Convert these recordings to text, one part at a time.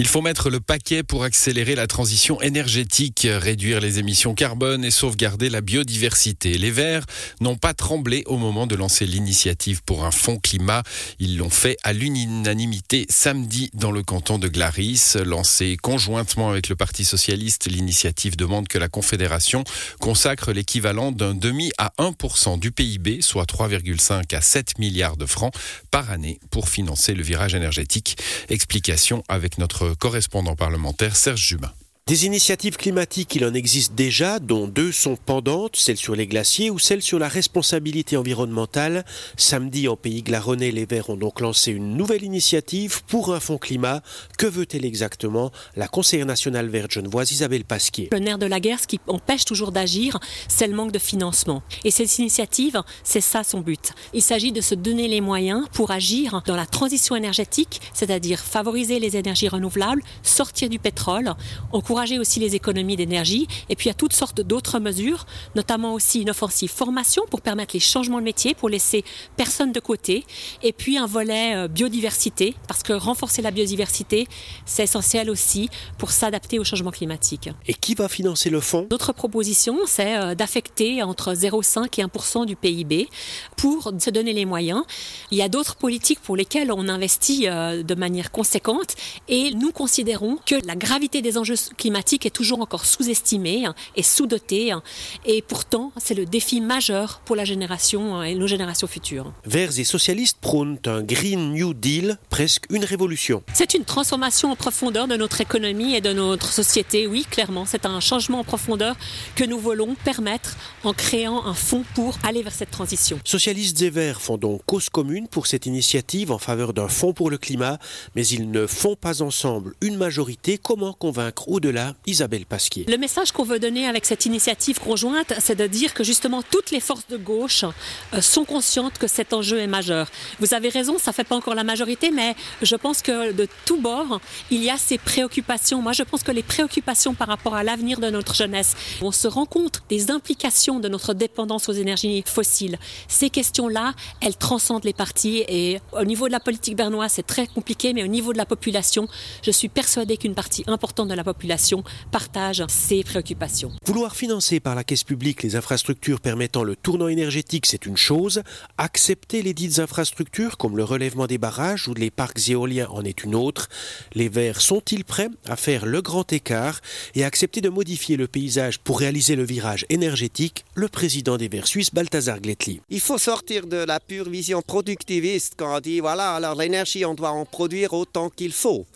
Il faut mettre le paquet pour accélérer la transition énergétique, réduire les émissions carbone et sauvegarder la biodiversité. Les Verts n'ont pas tremblé au moment de lancer l'initiative pour un fonds climat. Ils l'ont fait à l'unanimité samedi dans le canton de Glaris. Lancé conjointement avec le Parti socialiste, l'initiative demande que la Confédération consacre l'équivalent d'un demi à 1% du PIB, soit 3,5 à 7 milliards de francs par année pour financer le virage énergétique. Explication avec notre correspondant parlementaire Serge Jubin. Des initiatives climatiques, il en existe déjà, dont deux sont pendantes, celle sur les glaciers ou celle sur la responsabilité environnementale. Samedi, en pays Glaronnais, les Verts ont donc lancé une nouvelle initiative pour un fonds climat. Que veut-elle exactement? La conseillère nationale verte genevoise Isabelle Pasquier. Le nerf de la guerre, ce qui empêche toujours d'agir, c'est le manque de financement. Et cette initiative, c'est ça son but. Il s'agit de se donner les moyens pour agir dans la transition énergétique, c'est-à-dire favoriser les énergies renouvelables, sortir du pétrole, aussi les économies d'énergie. Et puis il y a toutes sortes d'autres mesures, notamment aussi une offensive formation pour permettre les changements de métier, pour laisser personne de côté. Et puis un volet euh, biodiversité, parce que renforcer la biodiversité, c'est essentiel aussi pour s'adapter au changement climatique. Et qui va financer le fonds? D'autres propositions, c'est euh, d'affecter entre 0,5 et 1% du PIB pour se donner les moyens. Il y a d'autres politiques pour lesquelles on investit euh, de manière conséquente et nous considérons que la gravité des enjeux climatique est toujours encore sous-estimée hein, et sous-dotée. Hein. Et pourtant, c'est le défi majeur pour la génération hein, et nos générations futures. Verts et socialistes prônent un Green New Deal, presque une révolution. C'est une transformation en profondeur de notre économie et de notre société. Oui, clairement, c'est un changement en profondeur que nous voulons permettre en créant un fonds pour aller vers cette transition. Socialistes et Verts font donc cause commune pour cette initiative en faveur d'un fonds pour le climat, mais ils ne font pas ensemble une majorité. Comment convaincre au-delà Isabelle Pasquier. Le message qu'on veut donner avec cette initiative conjointe, c'est de dire que justement toutes les forces de gauche euh, sont conscientes que cet enjeu est majeur. Vous avez raison, ça ne fait pas encore la majorité, mais je pense que de tous bords, il y a ces préoccupations. Moi, je pense que les préoccupations par rapport à l'avenir de notre jeunesse, on se rend compte des implications de notre dépendance aux énergies fossiles. Ces questions-là, elles transcendent les partis et au niveau de la politique bernoise, c'est très compliqué, mais au niveau de la population, je suis persuadée qu'une partie importante de la population partage ces préoccupations. Vouloir financer par la caisse publique les infrastructures permettant le tournant énergétique, c'est une chose. Accepter les dites infrastructures, comme le relèvement des barrages ou les parcs éoliens, en est une autre. Les Verts sont-ils prêts à faire le grand écart et accepter de modifier le paysage pour réaliser le virage énergétique? Le président des Verts suisses, Balthazar Gletli. Il faut sortir de la pure vision productiviste quand on dit voilà, alors l'énergie, on doit en produire autant qu'il faut.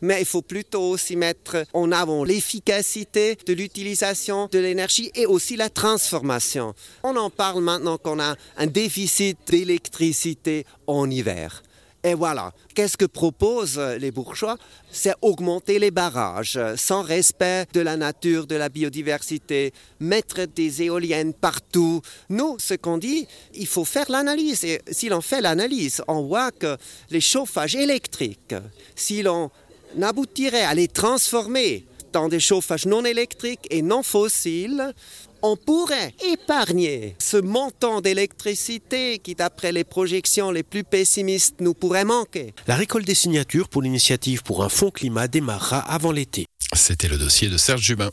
Mais il faut plutôt aussi mettre en avant l'efficacité de l'utilisation de l'énergie et aussi la transformation. On en parle maintenant qu'on a un déficit d'électricité en hiver. Et voilà, qu'est-ce que proposent les bourgeois? C'est augmenter les barrages sans respect de la nature, de la biodiversité, mettre des éoliennes partout. Nous, ce qu'on dit, il faut faire l'analyse. Et si l'on fait l'analyse, on voit que les chauffages électriques, si l'on aboutirait à les transformer dans des chauffages non électriques et non fossiles, on pourrait épargner ce montant d'électricité qui, d'après les projections les plus pessimistes, nous pourrait manquer. La récolte des signatures pour l'initiative pour un fonds climat démarrera avant l'été. C'était le dossier de Serge Jubin.